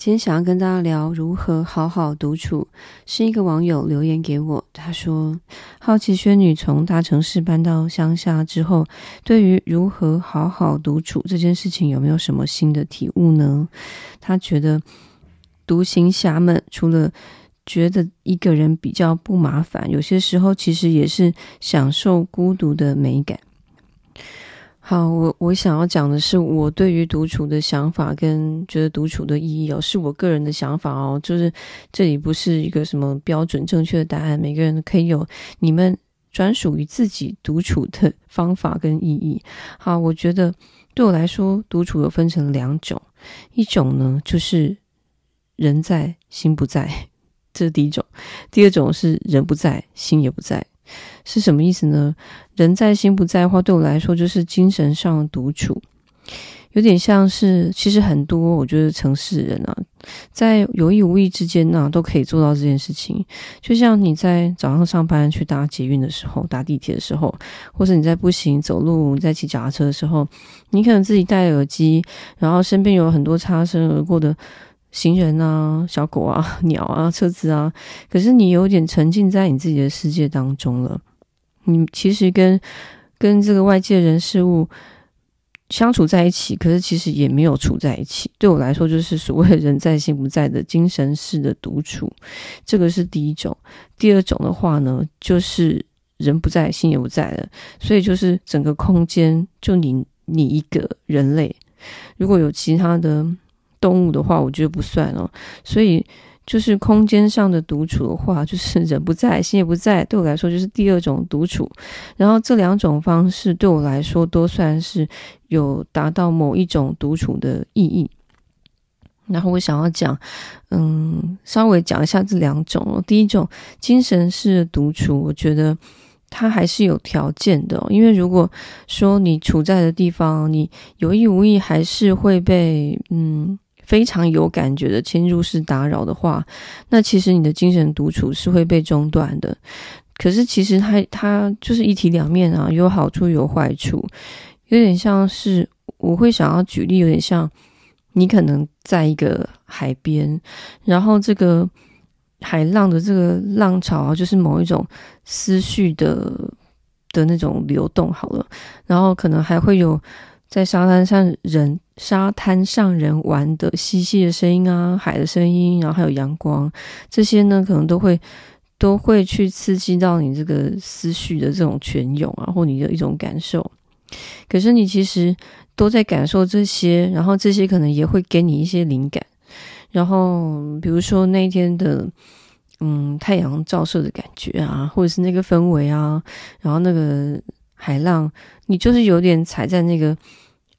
今天想要跟大家聊如何好好独处，是一个网友留言给我。他说：“好奇仙女从大城市搬到乡下之后，对于如何好好独处这件事情，有没有什么新的体悟呢？”他觉得独行侠们除了觉得一个人比较不麻烦，有些时候其实也是享受孤独的美感。好，我我想要讲的是我对于独处的想法跟觉得独处的意义哦，是我个人的想法哦，就是这里不是一个什么标准正确的答案，每个人可以有你们专属于自己独处的方法跟意义。好，我觉得对我来说，独处有分成两种，一种呢就是人在心不在，这是第一种；第二种是人不在心也不在。是什么意思呢？人在心不在的话，对我来说就是精神上的独处，有点像是其实很多我觉得城市人啊，在有意无意之间呢、都可以做到这件事情。就像你在早上上班去搭捷运的时候，搭地铁的时候，或者你在步行走路、在骑脚踏车的时候，你可能自己戴耳机，然后身边有很多擦身而过的。行人啊，小狗啊，鸟啊，车子啊，可是你有点沉浸在你自己的世界当中了。你其实跟跟这个外界人事物相处在一起，可是其实也没有处在一起。对我来说，就是所谓人在心不在的精神式的独处，这个是第一种。第二种的话呢，就是人不在，心也不在了，所以就是整个空间就你你一个人类，如果有其他的。动物的话，我觉得不算哦。所以就是空间上的独处的话，就是 人不在，心也不在。对我来说，就是第二种独处。然后这两种方式对我来说都算是有达到某一种独处的意义。然后我想要讲，嗯，稍微讲一下这两种。第一种精神式的独处，我觉得它还是有条件的。因为如果说你处在的地方，你有意无意还是会被嗯。非常有感觉的侵入式打扰的话，那其实你的精神独处是会被中断的。可是其实它它就是一体两面啊，有好处有坏处，有点像是我会想要举例，有点像你可能在一个海边，然后这个海浪的这个浪潮啊，就是某一种思绪的的那种流动好了，然后可能还会有。在沙滩上人沙滩上人玩的嬉戏的声音啊，海的声音，然后还有阳光，这些呢可能都会都会去刺激到你这个思绪的这种泉涌啊，或你的一种感受。可是你其实都在感受这些，然后这些可能也会给你一些灵感。然后比如说那一天的嗯太阳照射的感觉啊，或者是那个氛围啊，然后那个。海浪，你就是有点踩在那个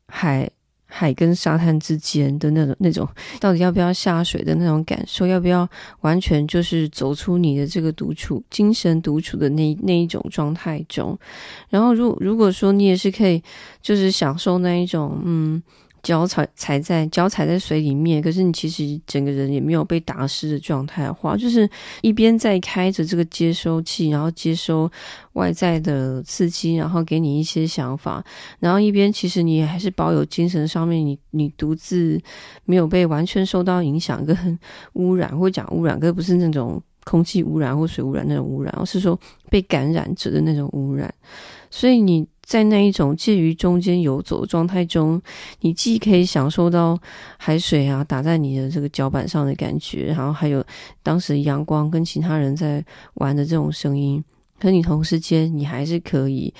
海海跟沙滩之间的那种那种，到底要不要下水的那种感受，要不要完全就是走出你的这个独处、精神独处的那那一种状态中。然后，如如果说你也是可以，就是享受那一种，嗯。脚踩踩在脚踩在水里面，可是你其实整个人也没有被打湿的状态的话，就是一边在开着这个接收器，然后接收外在的刺激，然后给你一些想法，然后一边其实你还是保有精神上面，你你独自没有被完全受到影响跟污染，或讲污染，可是不是那种空气污染或水污染那种污染，而是说被感染者的那种污染，所以你。在那一种介于中间游走的状态中，你既可以享受到海水啊打在你的这个脚板上的感觉，然后还有当时阳光跟其他人在玩的这种声音，可你同时间你还是可以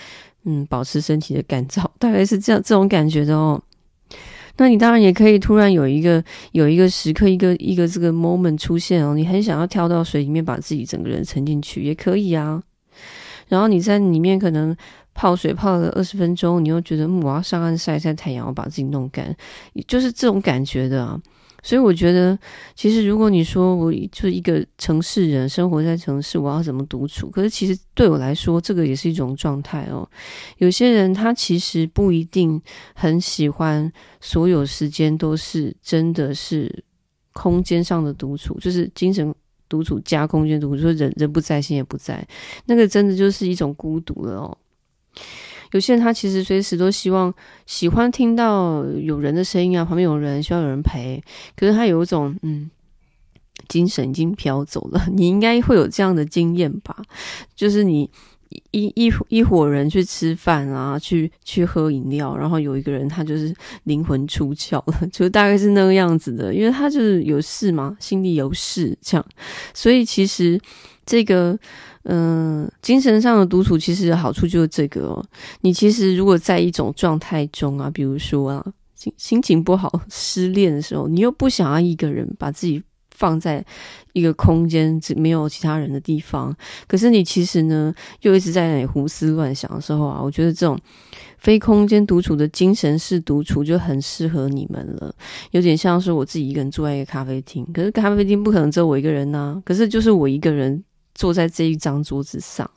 嗯保持身体的干燥，大概是这样这种感觉的哦。那你当然也可以突然有一个有一个时刻一个一个这个 moment 出现哦，你很想要跳到水里面把自己整个人沉进去也可以啊。然后你在里面可能。泡水泡了二十分钟，你又觉得我要上岸晒晒太阳，我把自己弄干，就是这种感觉的啊。所以我觉得，其实如果你说我就是一个城市人，生活在城市，我要怎么独处？可是其实对我来说，这个也是一种状态哦。有些人他其实不一定很喜欢所有时间都是真的是空间上的独处，就是精神独处加空间独处，说人人不在，心也不在，那个真的就是一种孤独了哦。有些人他其实随时都希望喜欢听到有人的声音啊，旁边有人，需要有人陪。可是他有一种嗯，精神已经飘走了。你应该会有这样的经验吧？就是你。一一一伙人去吃饭啊，去去喝饮料，然后有一个人他就是灵魂出窍了，就大概是那个样子的，因为他就是有事嘛，心里有事这样，所以其实这个嗯、精神上的独处其实好处就是这个哦，你其实如果在一种状态中啊，比如说啊，心心情不好、失恋的时候，你又不想要一个人把自己。放在一个空间，只没有其他人的地方。可是你其实呢，又一直在那里胡思乱想的时候啊，我觉得这种非空间独处的精神式独处就很适合你们了。有点像是我自己一个人坐在一个咖啡厅，可是咖啡厅不可能只有我一个人呐。可是就是我一个人坐在这一张桌子上，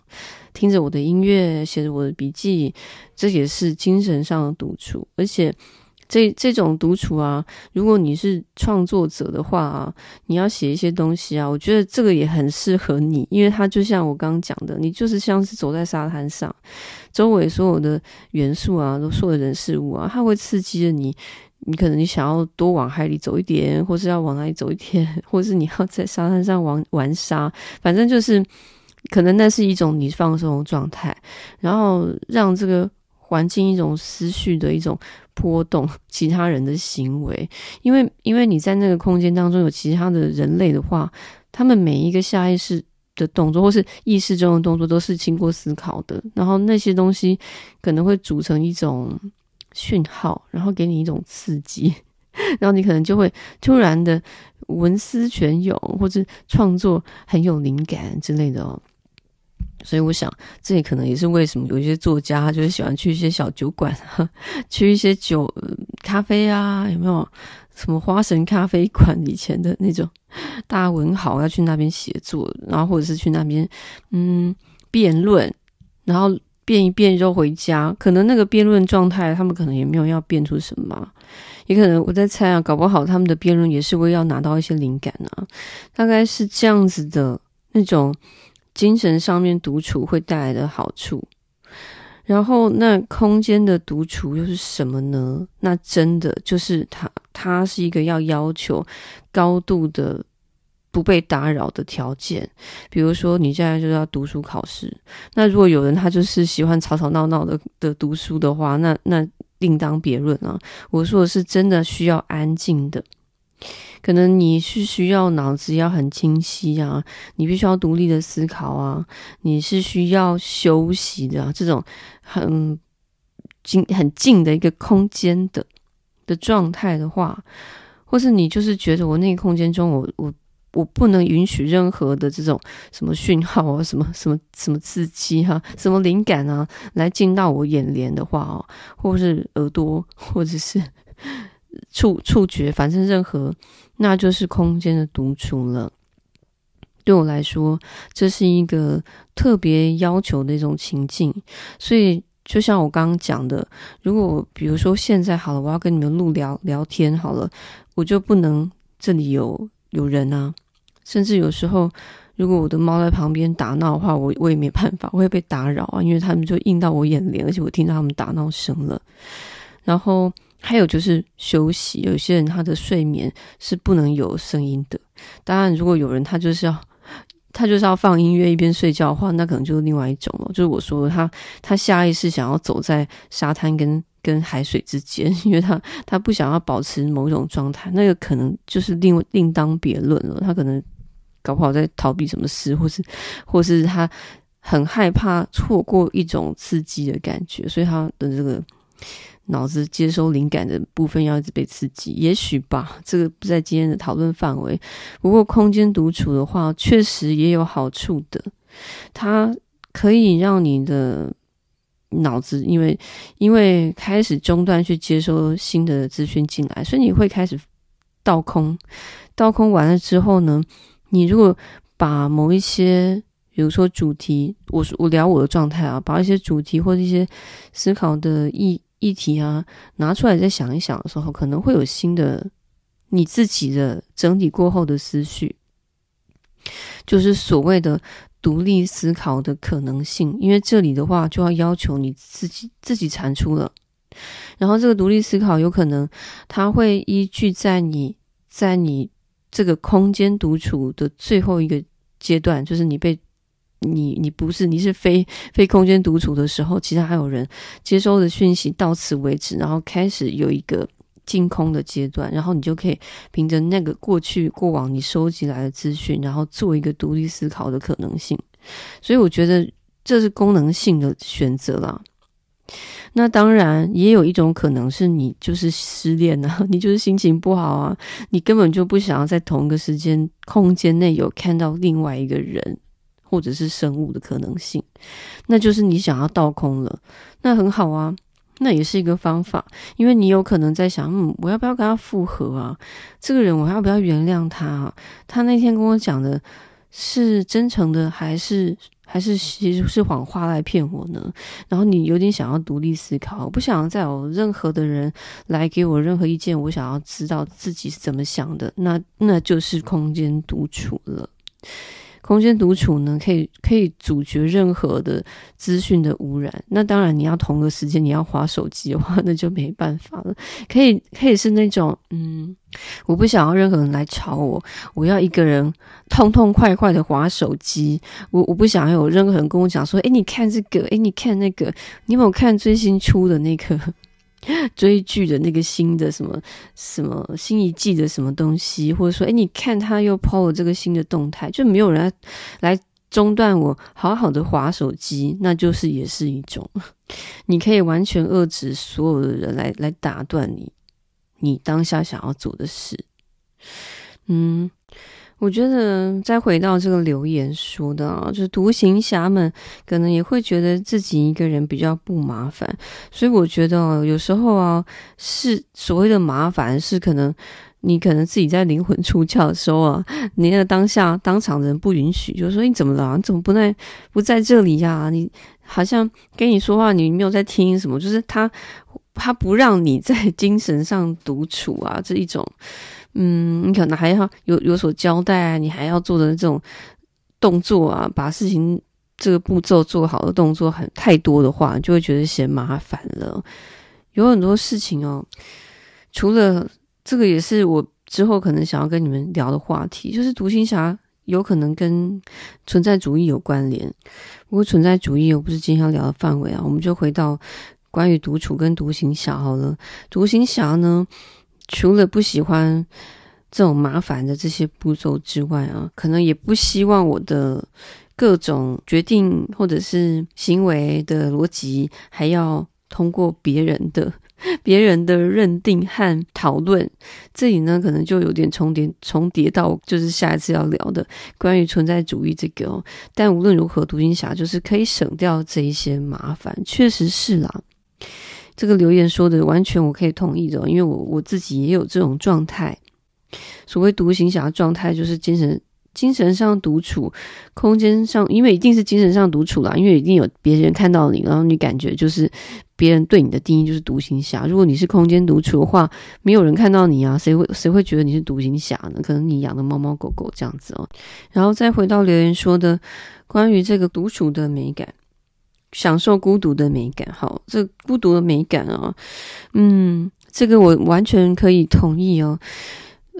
听着我的音乐，写着我的笔记，这也是精神上的独处，而且。这这种独处啊，如果你是创作者的话啊，你要写一些东西啊，我觉得这个也很适合你，因为它就像我刚刚讲的，你就是像是走在沙滩上，周围所有的元素啊，都所有的人事物啊，它会刺激着你，你可能你想要多往海里走一点，或是要往哪里走一点，或是你要在沙滩上玩玩沙，反正就是可能那是一种你放松的状态，然后让这个。环境一种思绪的一种波动，其他人的行为，因为因为你在那个空间当中有其他的人类的话，他们每一个下意识的动作或是意识中的动作都是经过思考的，然后那些东西可能会组成一种讯号，然后给你一种刺激，然后你可能就会突然的文思泉涌，或者创作很有灵感之类的哦。所以我想，这也可能也是为什么有一些作家就是喜欢去一些小酒馆，去一些酒咖啡啊，有没有什么花神咖啡馆以前的那种大文豪要去那边写作，然后或者是去那边嗯辩论，然后辩一辩就回家。可能那个辩论状态，他们可能也没有要辩出什么，也可能我在猜啊，搞不好他们的辩论也是为要拿到一些灵感啊，大概是这样子的那种。精神上面独处会带来的好处，然后那空间的独处又是什么呢？那真的就是它，它是一个要要求高度的不被打扰的条件。比如说，你现在就是要读书考试，那如果有人他就是喜欢吵吵闹闹的的读书的话，那那另当别论啊。我说的是真的需要安静的。可能你是需要脑子要很清晰啊，你必须要独立的思考啊，你是需要休息的，这种很静很静的一个空间的的状态的话，或是你就是觉得我那个空间中我，我我不能允许任何的这种什么讯号啊，什么什么什么刺激哈，什么灵感啊，来进到我眼帘的话哦，或是耳朵，或者是。触触觉，反正任何，那就是空间的独处了。对我来说，这是一个特别要求的一种情境。所以，就像我刚刚讲的，如果比如说现在好了，我要跟你们录聊聊天好了，我就不能这里有有人啊。甚至有时候，如果我的猫在旁边打闹的话，我我也没办法，我会被打扰啊，因为他们就映到我眼帘，而且我听到他们打闹声了，然后。还有就是休息，有些人他的睡眠是不能有声音的。当然，如果有人他就是要 他就是要放音乐一边睡觉的话，那可能就是另外一种了。就是我说他他下意识想要走在沙滩跟跟海水之间，因为他他不想要保持某种状态，那个可能就是另另当别论了。他可能搞不好在逃避什么事，或是或是他很害怕错过一种刺激的感觉，所以他的这个。脑子接收灵感的部分要一直被刺激，也许吧，这个不在今天的讨论范围。不过空间独处的话，确实也有好处的，它可以让你的脑子因为因为开始中断去接收新的资讯进来，所以你会开始倒空。倒空完了之后呢，你如果把某一些，比如说主题，我我聊我的状态啊，把一些主题或者一些思考的意。议题啊，拿出来再想一想的时候，可能会有新的你自己的整理过后的思绪，就是所谓的独立思考的可能性，因为这里的话就要要求你自己自己产出了。然后这个独立思考有可能它会依据在你在你这个空间独处的最后一个阶段，就是你被你你不是你是非非空间独处的时候，其他还有人接收的讯息到此为止，然后开始有一个净空的阶段，然后你就可以凭着那个过去过往你收集来的资讯，然后做一个独立思考的可能性。所以我觉得这是功能性的选择啦。那当然也有一种可能是你就是失恋啊，你就是心情不好啊，你根本就不想要在同一个时间空间内有看到另外一个人或者是生物的可能性，那就是你想要倒空了，那很好啊，那也是一个方法，因为你有可能在想，嗯，我要不要跟他复合啊？这个人我要不要原谅他啊？他那天跟我讲的是真诚的还是？还是其实是谎话来骗我呢？然后你有点想要独立思考，我不想再有任何的人来给我任何意见，我想要知道自己是怎么想的，那那就是空间独处了。空间独处呢，可以可以阻绝任何的资讯的污染。那当然，你要同个时间你要滑手机的话，那就没办法了。可以可以是那种，嗯，我不想要任何人来吵我，我要一个人痛痛快快的滑手机。我我不想要有任何人跟我讲说，诶，你看这个，诶，你看那个，你有没有看最新出的那个？追剧的那个新的什么什么新一季的什么东西，或者说，哎，你看他又抛了这个新的动态，就没有人来来中断我好好的滑手机，那就是也是一种，你可以完全遏制所有的人来来打断你，你当下想要做的事，嗯。我觉得再回到这个留言说的啊，就是独行侠们可能也会觉得自己一个人比较不麻烦，所以我觉得啊，有时候啊，是所谓的麻烦是可能你可能自己在灵魂出窍的时候啊，你那个当下当场的人不允许，就是说你怎么了？你怎么不在不在这里呀？你好像跟你说话，你没有在听什么，就是他他不让你在 精神上独处啊，这一种。嗯，你可能还要有有所交代啊，你还要做的这种动作啊，把事情这个步骤做好的动作很太多的话，就会觉得嫌麻烦了。有很多事情哦，除了这个，也是我之后可能想要跟你们聊的话题，就是独行侠有可能跟存在主义有关联。不过存在主义又不是今天要聊的范围啊，我们就回到关于独处跟独行侠好了。独行侠呢，除了不喜欢这种麻烦的这些步骤之外啊，可能也不希望我的各种决定或者是行为的逻辑还要通过别人的别人的认定和讨论。这里呢，可能就有点重叠重叠到就是下一次要聊的关于存在主义这个哦。但无论如何，独行侠就是可以省掉这一些麻烦，确实是啦。这个留言说的完全我可以同意的，因为我我自己也有这种状态。所谓独行侠状态，就是精神精神上独处，空间上，因为一定是精神上独处啦，因为一定有别人看到你，然后你感觉就是别人对你的定义就是独行侠。如果你是空间独处的话，没有人看到你啊，谁会谁会觉得你是独行侠呢？可能你养的猫猫狗狗这样子哦。然后再回到留言说的关于这个独处的美感。享受孤独的美感，好，这孤独的美感啊，嗯，这个我完全可以同意哦。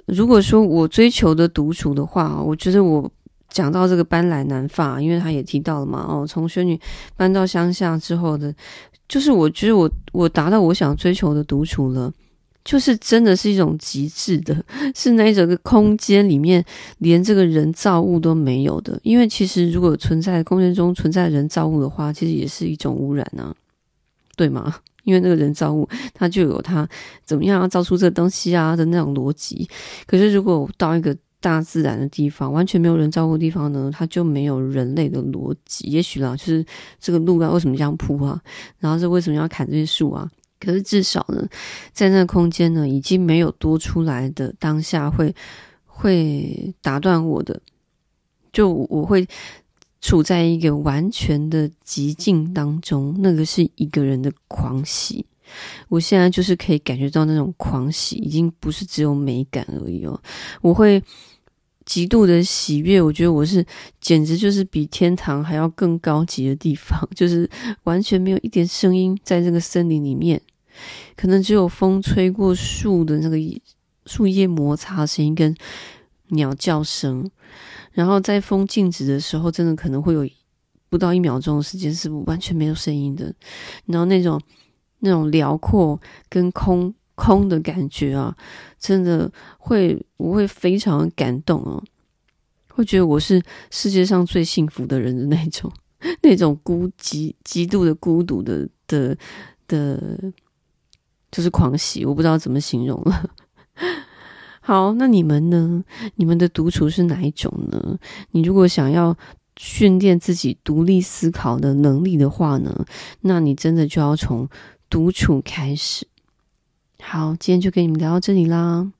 如果说我追求的独处的话，我觉得我讲到这个斑斓男发，因为他也提到了嘛，哦，从仙女搬到乡下之后的，就是我觉得我我达到我想追求的独处了。就是真的是一种极致的，是那一整个空间里面连这个人造物都没有的。因为其实如果存在空间中存在人造物的话，其实也是一种污染啊，对吗？因为那个人造物它就有它怎么样要造出这个东西啊的那种逻辑。可是如果到一个大自然的地方，完全没有人造物的地方呢，它就没有人类的逻辑。也许啦，就是这个路啊，为什么这样铺啊？然后是为什么要砍这些树啊？可是至少呢，在那空间呢，已经没有多出来的当下会会打断我的，就我会处在一个完全的寂静当中，那个是一个人的狂喜。我现在就是可以感觉到那种狂喜，已经不是只有美感而已哦。我会极度的喜悦，我觉得我是简直就是比天堂还要更高级的地方，就是完全没有一点声音在这个森林里面，可能只有风吹过树的那个树叶摩擦声音跟鸟叫声，然后在风静止的时候，真的可能会有不到一秒钟的时间是完全没有声音的，然后那种那种辽阔跟空。空的感觉啊，真的会，我会非常感动哦，会觉得我是世界上最幸福的人的那种，那种孤极极度的孤独的的的，就是狂喜，我不知道怎么形容了。好，那你们呢？你们的独处是哪一种呢？你如果想要训练自己独立思考的能力的话呢，那你真的就要从独处开始。好，今天就跟你们聊到这里啦。